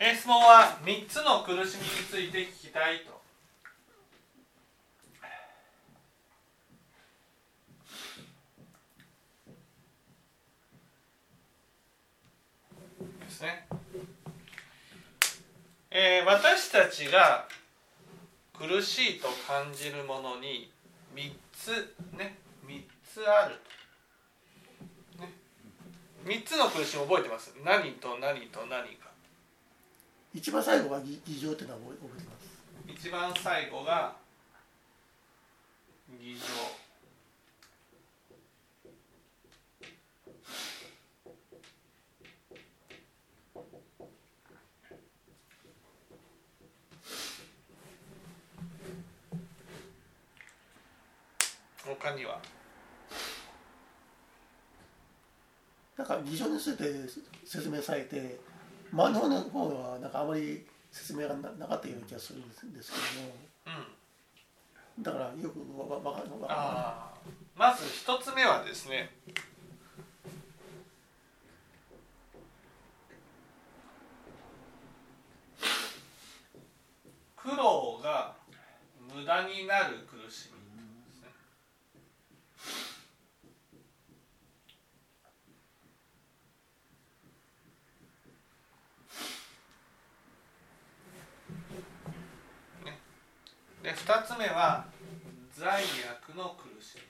質問は3つの苦しみについて聞きたいと。ですね。えー、私たちが苦しいと感じるものに3つね3つあると、3つの苦しみ覚えてます？何と何と何か一番最後が議場っていうのは覚えてます一番最後が議場他にはなんか議場について説明されて真ん中の方はなんかあまり説明がなかったような気がするんですけども、うん、だからよくわわかるのがまず一つ目はですね。苦労が無駄になる苦しみで2つ目は罪悪の苦しみ。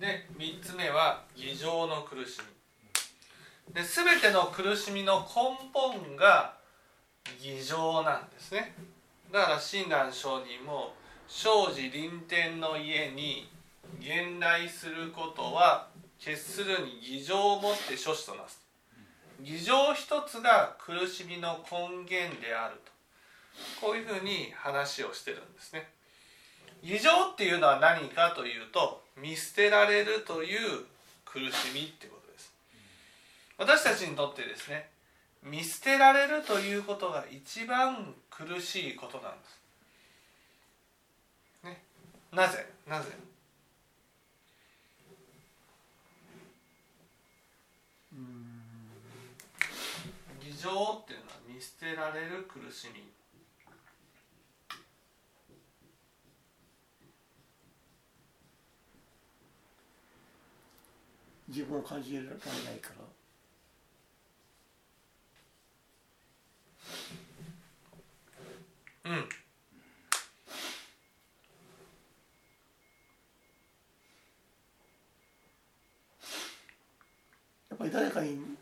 で3つ目は偽情の苦しみ。で全ての苦しみの根本が偽情なんですね。だから親鸞上人も生寺臨天の家に現来することは決するに偽情をもって諸子となす。偽情一つが苦しみの根源であるとこういうふうに話をしてるんですね。偽情っていうのは何かというと見捨てられるという苦しみってことです。私たちにとってですね見捨てられるということが一番苦しいことなんです。ね、なぜ？なぜ？情っていうのは見捨てられる苦しみ自分を感じられないから。うん。やっぱり誰かに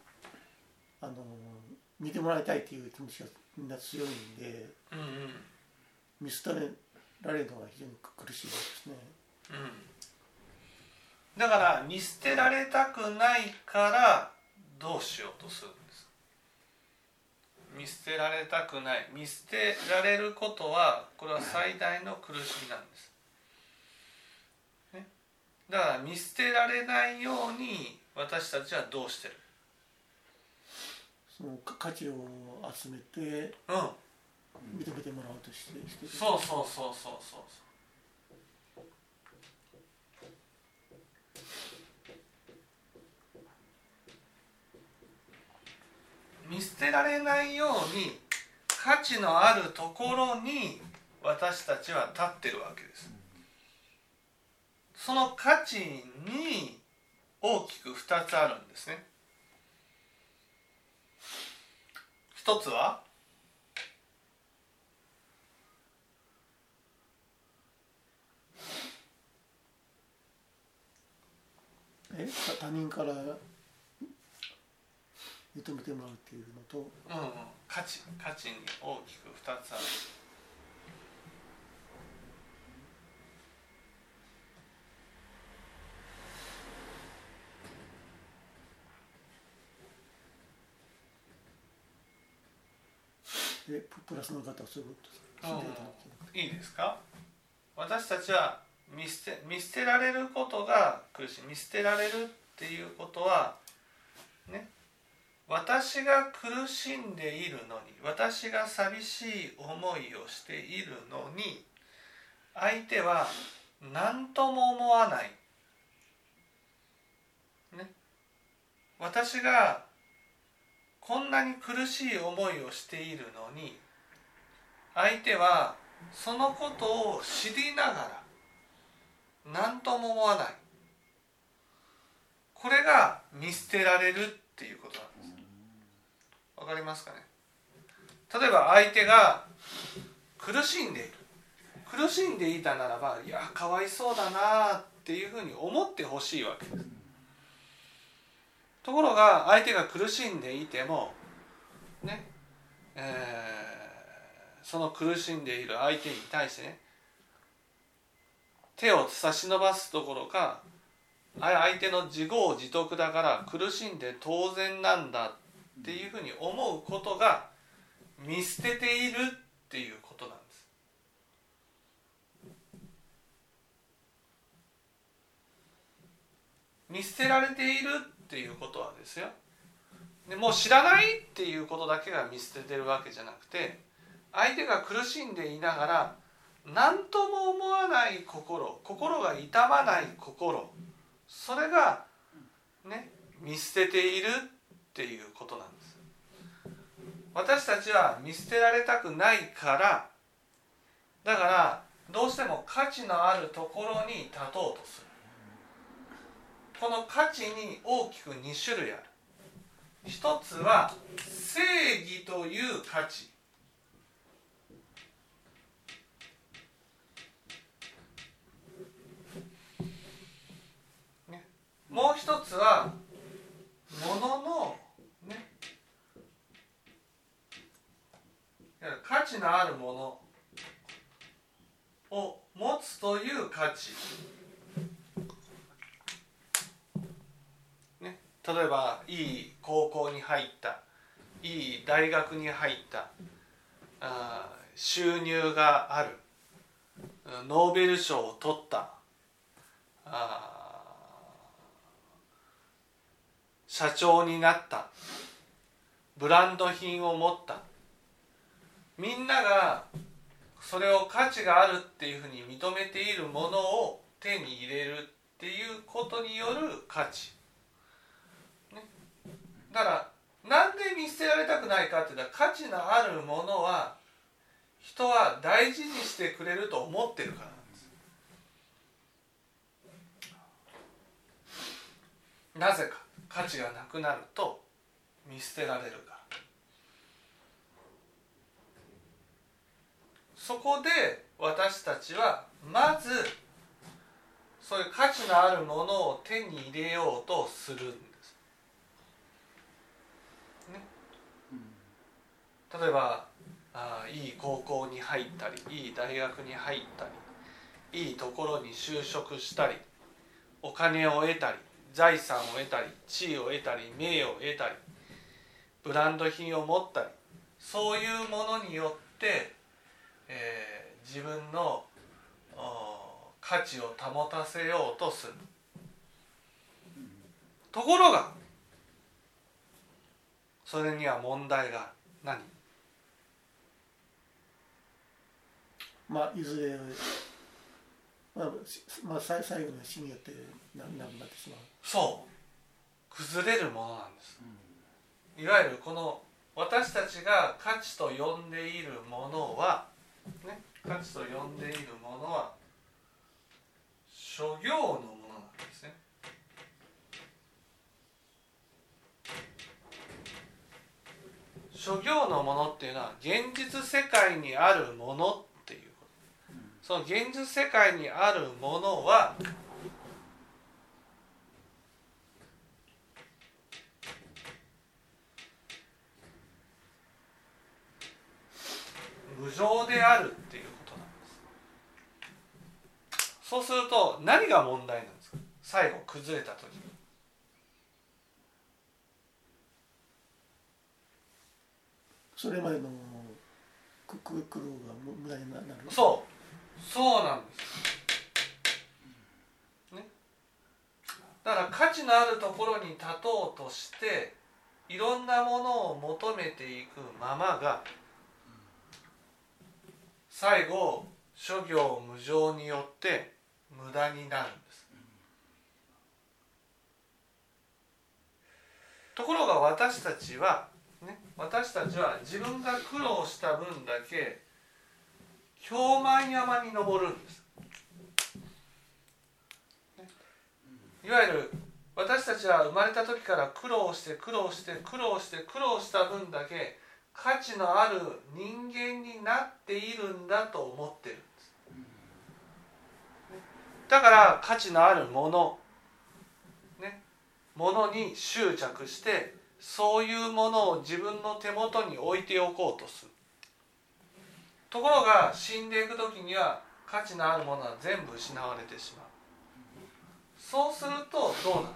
もらいたいっていう気持ちがみんな強いんで、うんうん、見捨てられるのが非常に苦しいですね、うん、だから見捨てられたくないからどうしようとするんです。見捨てられたくない。見捨てられることはこれは最大の苦しみなんです、ね、だから見捨てられないように私たちはどうしてるその価値を集めて、うん、認めてもらおうとしてしてそうそうそうそうそう見捨てられないように価値のあるところに私たちは立ってるわけです。その価値に大きく2つあるんですね。一つは？え？他人から認めてもらうっていうのと、うんうん、価値価値に大きく2つある。でプラスの方はそうい、いいですか？私たちは見捨て見捨てられることが苦しい。見捨てられるっていうことはね私が苦しんでいるのに私が寂しい思いをしているのに相手は何とも思わない。ね。私がこんなに苦しい思いをしているのに相手はそのことを知りながら何とも思わない。これが見捨てられるっていうことなんです。わかりますかね？例えば相手が苦しんでいる。苦しんでいたならばいやかわいそうだなっていうふうに思ってほしいわけ。ですところが相手が苦しんでいてもねえー、その苦しんでいる相手に対してね手を差し伸ばすどころか相手の自業自得だから苦しんで当然なんだっていうふうに思うことが見捨てているっていうことなんです。見捨てられているっていうことはですよでもう知らないっていうことだけが見捨ててるわけじゃなくて相手が苦しんでいながら何とも思わない心心が痛まない心それがね見捨てているっていうことなんです。私たちは見捨てられたくないからだからどうしても価値のあるところに立とうとする。この価値に大きく2種類ある。一つは正義という価値。もう一つはもののね。価値のあるものを持つという価値、ね、例えばいい高校に入った。いい大学に入った。あ収入がある。ノーベル賞を取った。あ社長になった。ブランド品を持った。みんながそれを価値があるっていうふうに認めているものを手に入れるっていうことによる価値、ね、だからなんで見捨てられたくないかって言ったら価値のあるものは人は大事にしてくれると思ってるからなんです。なぜか。価値がなくなると見捨てられるからそこで私たちはまずそういう価値のあるものを手に入れようとするんです。ね、例えばあいい高校に入ったりいい大学に入ったりいいところに就職したりお金を得たり財産を得たり地位を得たり名誉を得たりブランド品を持ったりそういうものによって、えー、自分の価値を保たせようとする。ところがそれには問題が何？まあいずれまあ、まあ、最後の死によってなくなってしまう。そう。崩れるものなんです、うん、いわゆるこの私たちが価値と呼んでいるものは、ね、価値と呼んでいるものは諸行のものなんですね。諸行のものっていうのは現実世界にあるものその現実世界にあるものは無常であるっていうことなんです。そうすると何が問題なんですか？最後崩れた時。それまでの苦労が無駄になる。そうそうなんです、ね、だから価値のあるところに立とうとしていろんなものを求めていくままが最後諸行無常によって無駄になるんです。ところが私たちは、ね、私たちは自分が苦労した分だけ氷満山に登るんです。いわゆる私たちは生まれた時から苦労して苦労して苦労して苦労した分だけ価値のある人間になっているんだと思ってるんですだから価値のあるものねものに執着してそういうものを自分の手元に置いておこうとするところが死んでいく時には価値のあるものは全部失われてしまう。そうするとどうなる？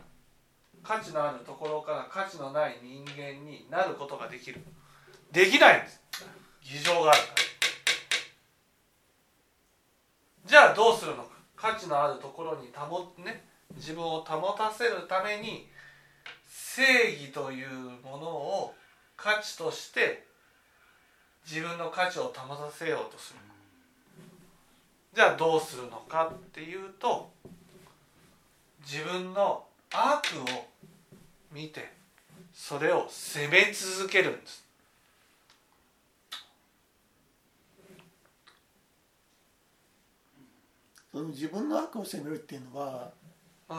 価値のあるところから価値のない人間になることができる。できないんです。偽情があるから。じゃあどうするのか？価値のあるところに保ね自分を保たせるために正義というものを価値として自分の価値を保たせようとする。じゃあどうするのかっていうと自分の悪を見てそれを責め続けるんです。その自分の悪を責めるっていうのは、うん、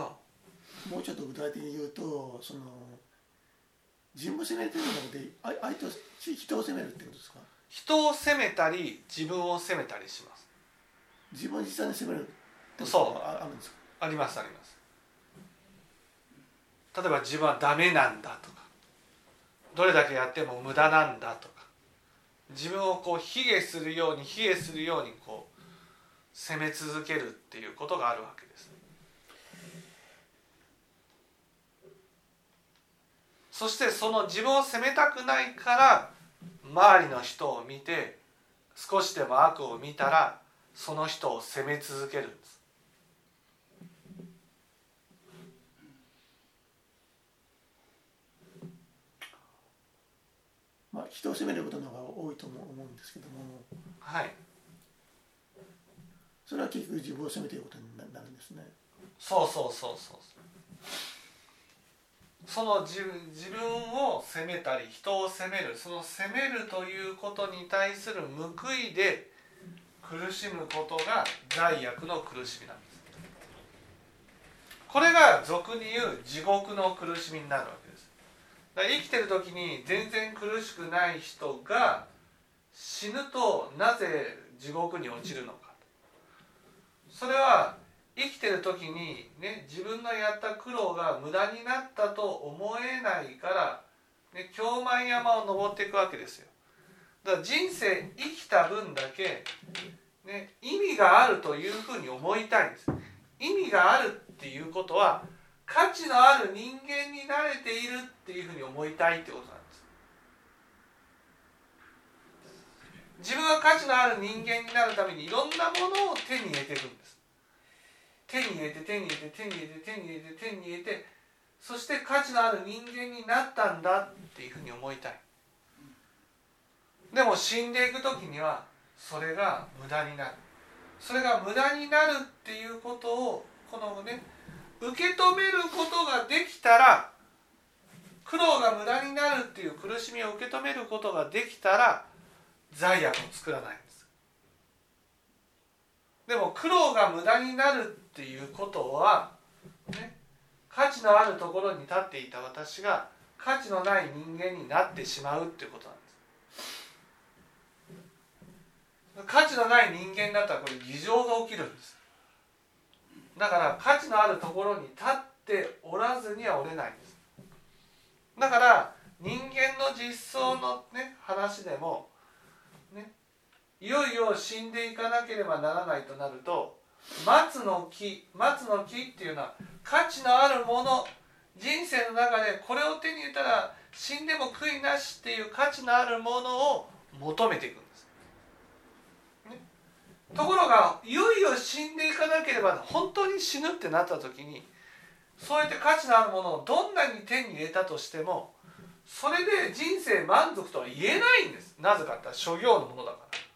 もうちょっと具体的に言うとその自分を責めてるので相手を人を責めるってことですか？人を責めたり自分を責めたりします。自分を実際に責めるそう。あるんですか？ありますあります。例えば自分はダメなんだとか。どれだけやっても無駄なんだとか。自分をこう卑下するように卑下するようにこう責め続けるっていうことがあるわけです。そしてその自分を責めたくないから周りの人を見て少しでも悪を見たらその人を責め続けるんです。まあ、人を責めることの方が多いと思うんですけども、はい、それは結局自分を責めていることになるんですね。そうそうそうそうその自自分を責めたり人を責めるその責めるということに対する報いで苦しむことが罪悪の苦しみなんです。これが俗に言う地獄の苦しみになるわけです。だから生きてる時に全然苦しくない人が死ぬとなぜ地獄に落ちるのか。それは生きてる時にね自分のやった苦労が無駄になったと思えないから、ね、京満山を登っていくわけですよ。だから人生生きた分だけ、ね、意味があるというふうに思いたいんです。意味があるっていうことは価値のある人間になれているっていうふうに思いたいってことなんです。自分が価値のある人間になるためにいろんなものを手に入れていくんです。手に入れて手に入れて手に入れて手に入れて手に入れてそして価値のある人間になったんだっていうふうに思いたい。でも死んでいく時にはそれが無駄になる。それが無駄になるっていうことをこのね受け止めることができたら苦労が無駄になるっていう苦しみを受け止めることができたら罪悪を作らないんです。でも苦労が無駄になるっていうことは、ね、価値のあるところに立っていた私が価値のない人間になってしまうっていうことなんです。価値のない人間だったらこれ偽情が起きるんです。だから価値のあるところに立っておらずにはおれないんです。だから人間の実相のね話でもねいよいよ死んでいかなければならないとなると松の木松の木っていうのは価値のあるもの。人生の中でこれを手に入れたら死んでも悔いなしっていう価値のあるものを求めていくんです、ね。ところがいよいよ死んでいかなければ本当に死ぬってなった時にそうやって価値のあるものをどんなに手に入れたとしてもそれで人生満足とは言えないんです。なぜかって諸行のものだから。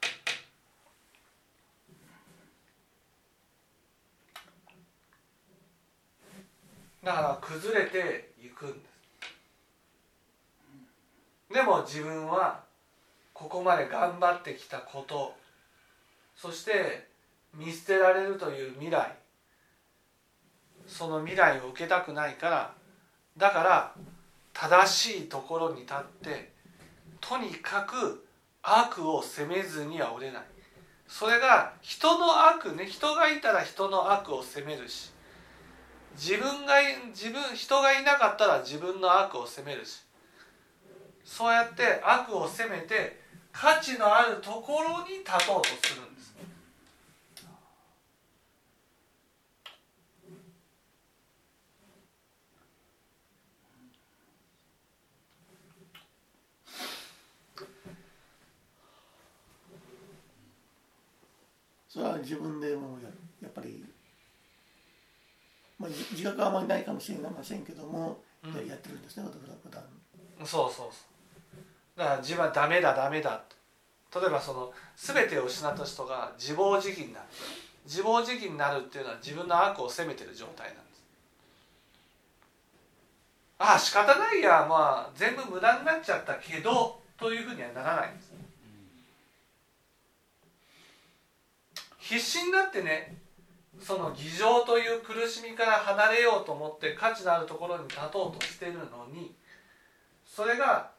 だから崩れていくんです。でも自分はここまで頑張ってきたことそして見捨てられるという未来その未来を受けたくないからだから正しいところに立ってとにかく悪を責めずにはおれない。それが人の悪ね人がいたら人の悪を責めるし自分が自分人がいなかったら自分の悪を責めるし。そうやって悪を責めて価値のあるところに立とうとするんです。それは自分でもやっぱり、まあ、自覚はあまりないかもしれませんけども、うん、やってるんですね普段。そうそうそう。だから自分はダメだダメだ。例えばその全てを失った人が自暴自棄になる自暴自棄になるっていうのは自分の悪を責めてる状態なんです。ああ仕方ないやまあ全部無駄になっちゃったけどというふうにはならないんです。必死になってねその偽情という苦しみから離れようと思って価値のあるところに立とうとしてるのにそれが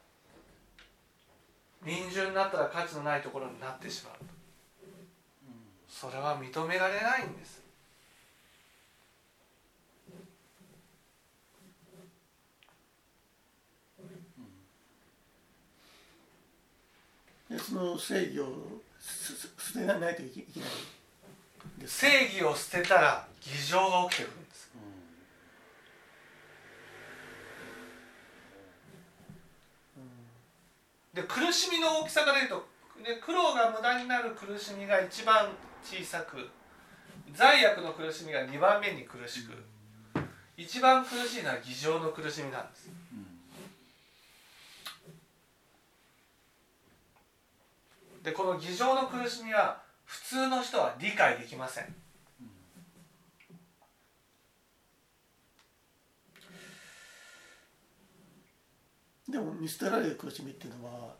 臨終になったら価値のないところになってしまう。それは認められないんです。その正義を捨てないといけない。正義を捨てたら偽情が起きてくるんです、うん、で苦しみの大きさから言うとで苦労が無駄になる苦しみが一番小さく罪悪の苦しみが2番目に苦しく一番苦しいのは偽情の苦しみなんです、でこの偽情の苦しみは普通の人は理解できません。でも見捨てられる苦しみっていうのは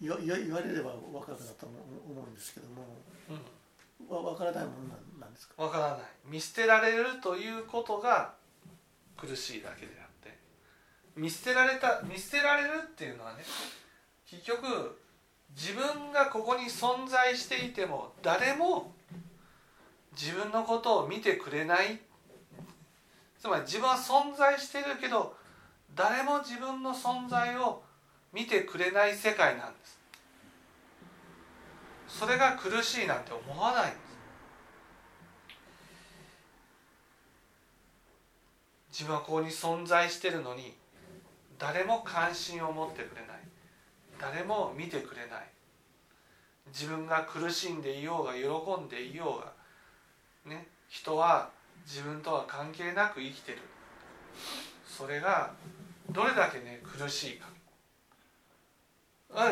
言わ言われれば分かるかなと思うんですけども、うん、分からないものなんですか？分からない。見捨てられるということが苦しいだけであって。見捨てられた見捨てられるっていうのはね結局自分がここに存在していても誰も自分のことを見てくれない。つまり自分は存在してるけど誰も自分の存在を見てくれない世界なんです。それが苦しいなんて思わないんです。自分はここに存在してるのに誰も関心を持ってくれない。誰も見てくれない。自分が苦しんでいようが喜んでいようがね人は自分とは関係なく生きてる。それがどれだけね苦しいか。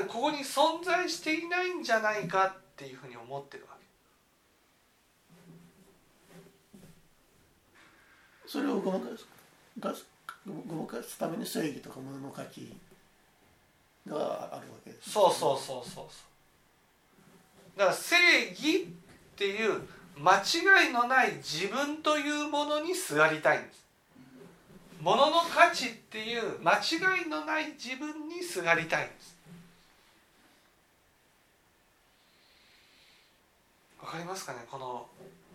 ここに存在していないんじゃないかっていうふうに思ってるわけ。それをごまかすごまかすために正義とか物の価値があるわけです、ね、そうそうそうそう。だから正義っていう間違いのない自分というものにすがりたいんです。ものの価値っていう間違いのない自分にすがりたいんです。わかりますかね？この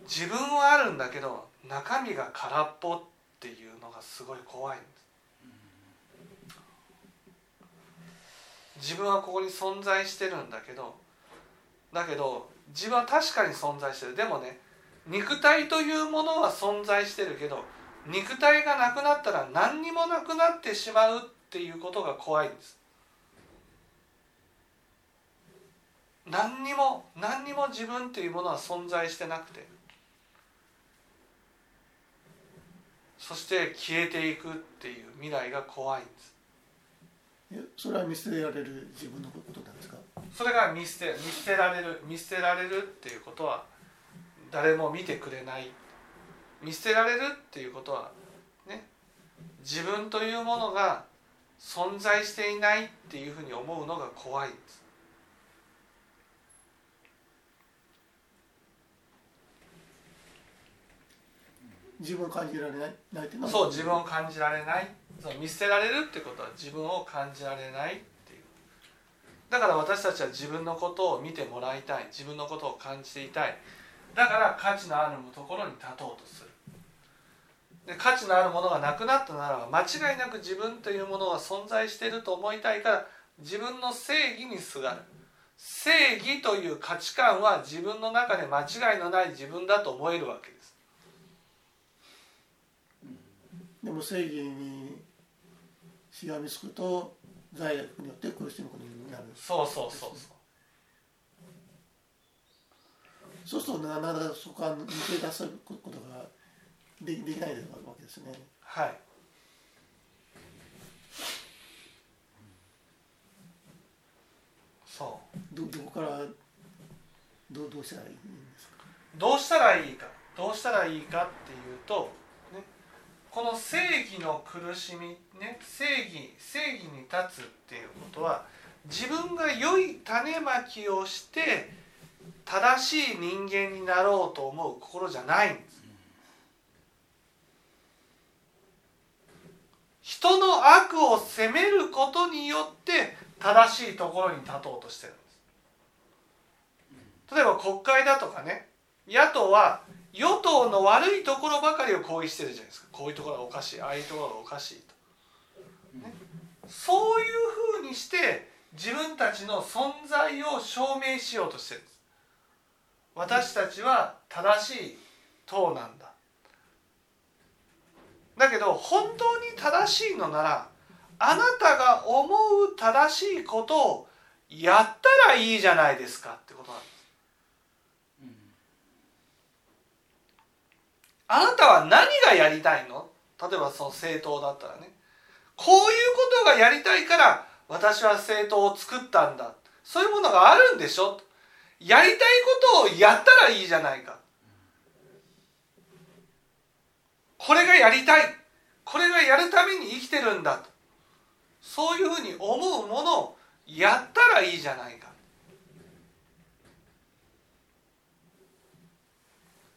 自分はあるんだけど中身が空っぽっていうのがすごい怖いんです。自分はここに存在してるんだけどだけど自分は確かに存在してる。でもね肉体というものは存在してるけど肉体がなくなったら何にもなくなってしまうっていうことが怖いんです。何にも何にも自分っていうものは存在してなくて。そして消えていくっていう未来が怖いんです。それは見捨てられる自分のことなんですか？それが見捨て見捨てられる見捨てられるっていうことは誰も見てくれない。見捨てられるっていうことはね自分というものが存在していないっていうふうに思うのが怖い。んです自分を感じられないないっていうのはそう自分を感じられないそう見捨てられるってことは自分を感じられないっていう。だから私たちは自分のことを見てもらいたい。自分のことを感じていたい。だから価値のあるところに立とうとする。で価値のあるものがなくなったならば間違いなく自分というものが存在していると思いたいから自分の正義にすがる。正義という価値観は自分の中で間違いのない自分だと思えるわけです。でも正義にしがみつくと罪悪によって苦しむことになる。そうそうそう。そうそうするとなかなかそこから抜け出すことがでできないわけですね。はい。そう。どどこからどうどうしたらいいんですか？どうしたらいいか。どうしたらいいかっていうと、ね、この正義の苦しみ、ね、正義正義に立つっていうことは自分が良い種まきをして正しい人間になろうと思う心じゃないんです。人の悪を責めることによって正しいところに立とうとしてるんです。例えば国会だとかね野党は与党の悪いところばかりを抗議してるじゃないですか。こういうところがおかしいああいうところがおかしいと、ね、そういうふうにして自分たちの存在を証明しようとしてるんです。私たちは正しい党なんだ。だけど本当に正しいのならあなたが思う正しいことをやったらいいじゃないですかってことなんです。あなたは何がやりたいの？例えばその政党だったらね。こういうことがやりたいから私は政党を作ったんだ。そういうものがあるんでしょ。やりたいことをやったらいいじゃないか。これがやりたい。これがやるために生きてるんだ。とそういうふうに思うものをやったらいいじゃないか。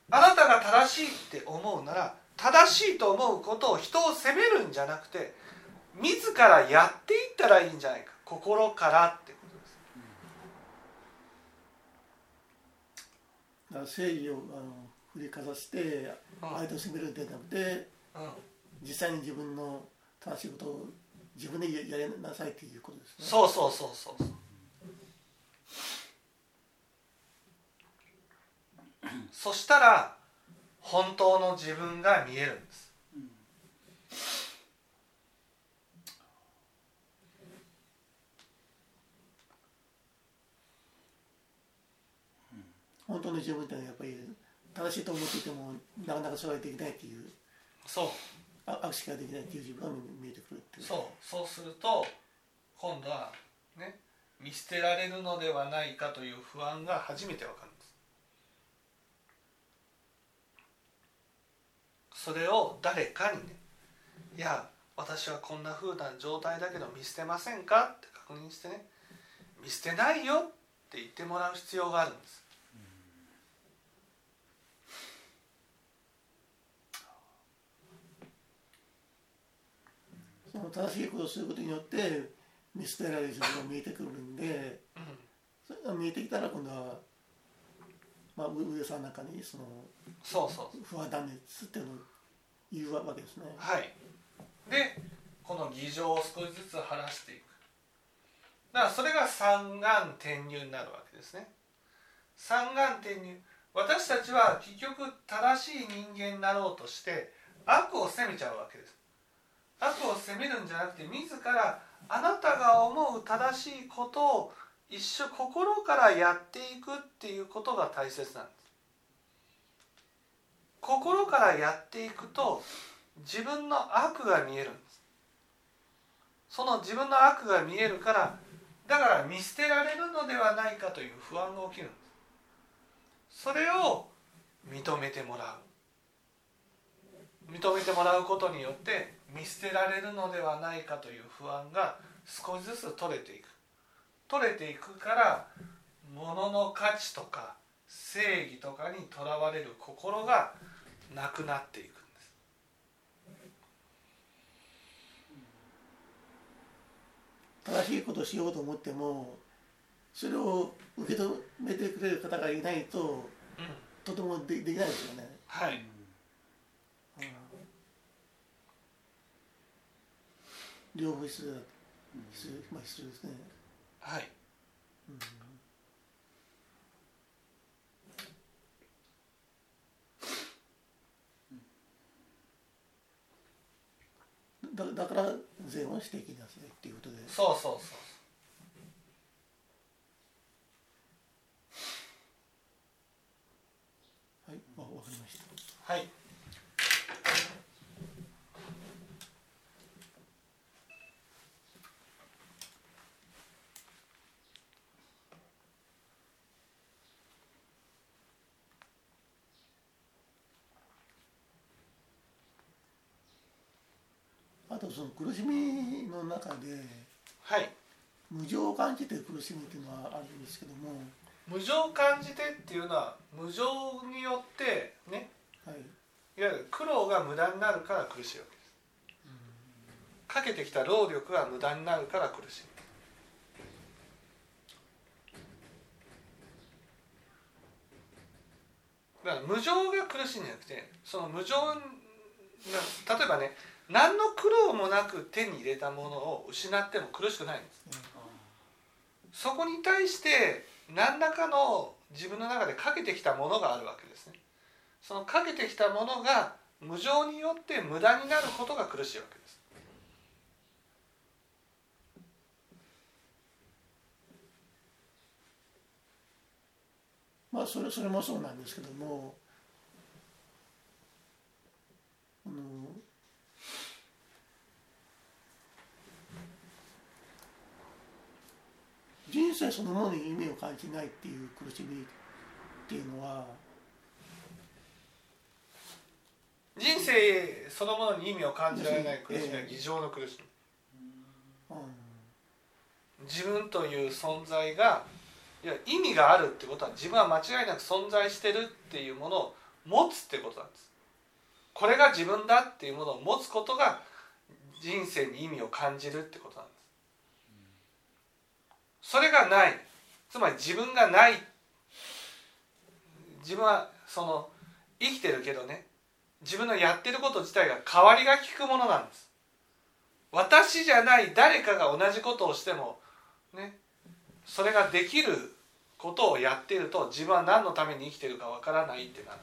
あなたが正しいって思うなら正しいと思うことを人を責めるんじゃなくて自らやっていったらいいんじゃないか。心からってだから正義をあの振りかざして相手を責めるんじゃなくて、うん、実際に自分の正しいことを自分でややりなさいっていうことですね。そうそうそうそう。そしたら本当の自分が見えるんです。本当の自分ってのはやっぱり正しいと思っていてもなかなかそれができないっていうそう。あ握手ができないっていう自分が見えてくるっていう。そう。そうすると今度はね見捨てられるのではないかという不安が初めてわかるんです。それを誰かにね「いや私はこんな風な状態だけど見捨てませんか?」って確認してね「見捨てないよ」って言ってもらう必要があるんですその正しいことをすることによって見捨てられる自分が見えてくるんで、それが見えてきたら今度は、まあ、上さんなんかにそのそうそう不安断熱っていうのを言うわけですね。はい。でこの議場を少しずつ晴らしていく。だからそれが三眼転入になるわけですね。三眼転入。私たちは結局正しい人間になろうとして悪を責めちゃうわけです悪を責めるんじゃなくて自らあなたが思う正しいことを一生心からやっていくっていうことが大切なんです。心からやっていくと自分の悪が見えるんです。その自分の悪が見えるからだから見捨てられるのではないかという不安が起きるんです。それを認めてもらう。認めてもらうことによって見捨てられるのではないかという不安が少しずつ取れていく。取れていくから物の価値とか正義とかにとらわれる心がなくなっていくんです。正しいことをしようと思ってもそれを受け止めてくれる方がいないと、うん、とてもでできないですよね。はい、うん、両方必要だ必要,、まあ、必要ですね。はい、うん。だだから善をしていきなさいっていうことで。そうそうそうはいわかりましたはいとその苦しみの中で、はい、無常を感じて苦しみっていうのはあるんですけども無常を感じてっていうのは無常によってね、はい、いわゆる苦労が無駄になるから苦しいわけです。かけてきた労力が無駄になるから苦しい。だから無常が苦しいんじゃなくてその無常例えばね何の苦労もなく手に入れたものを失っても苦しくないんです、そこに対して何らかの自分の中でかけてきたものがあるわけですね。そのかけてきたものが無常によって無駄になることが苦しいわけです。まあそれそれもそうなんですけどもあの人生そのものに意味を感じないっていう苦しみっていうのは人生そのものに意味を感じられない苦しみは偽情の苦しみ、自分という存在がいや意味があるってことは自分は間違いなく存在してるっていうものを持つってことなんです。これが自分だっていうものを持つことが人生に意味を感じるってこと。それがない。つまり自分がない。自分はその生きてるけどね。自分のやってること自体が代わりが利くものなんです。私じゃない。誰かが同じことをしてもね。それができることをやっていると自分は何のために生きてるかわからないってなる。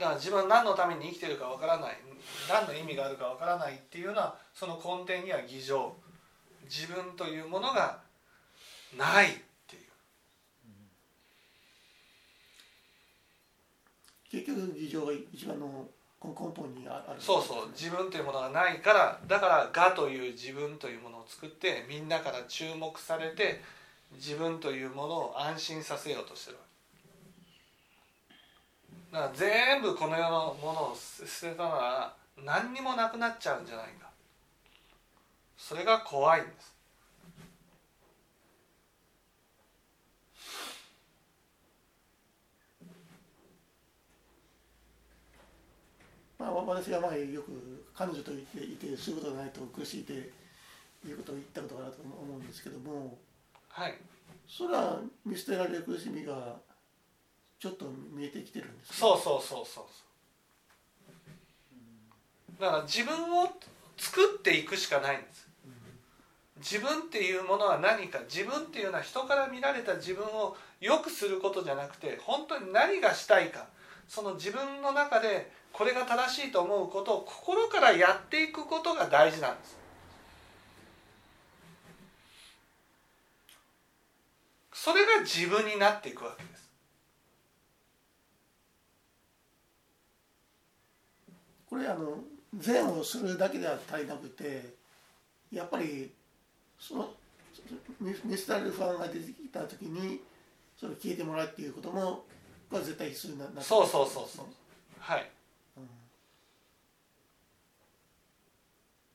だから自分は何のために生きてるかわからない。何の意味があるかわからないっていうのはその根底には偽情。自分というものがないっていう。結局偽情が一番の根本にある。そうそう。自分というものがないからだから「我」という自分というものを作ってみんなから注目されて自分というものを安心させようとしてるわけだから全部この世のものを捨てたなら何にもなくなっちゃうんじゃないか。それが怖いんです。まあ、私は前よく彼女と言っていてそういうことがないと苦しいっていうことを言ったことがあると思うんですけども、はい、それは見捨てられる苦しみがちょっと見えてきてるんです、ね、そうそうそうそうだから自分を作っていくしかないんです。自分っていうものは何か自分っていうのは人から見られた自分を良くすることじゃなくて本当に何がしたいかその自分の中でこれが正しいと思うことを心からやっていくことが大事なんです。それが自分になっていくわけですこれあの善をするだけでは足りなくてやっぱりその見捨てられる不安が出てきた時にそれを聞いてもらうっていうこともが絶対必要になってそうそうそうそう。はい、うん、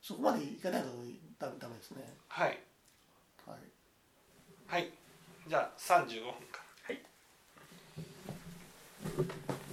そこまでいかないとダメダメですね。はい。はい。はい。じゃあ35分か。らはい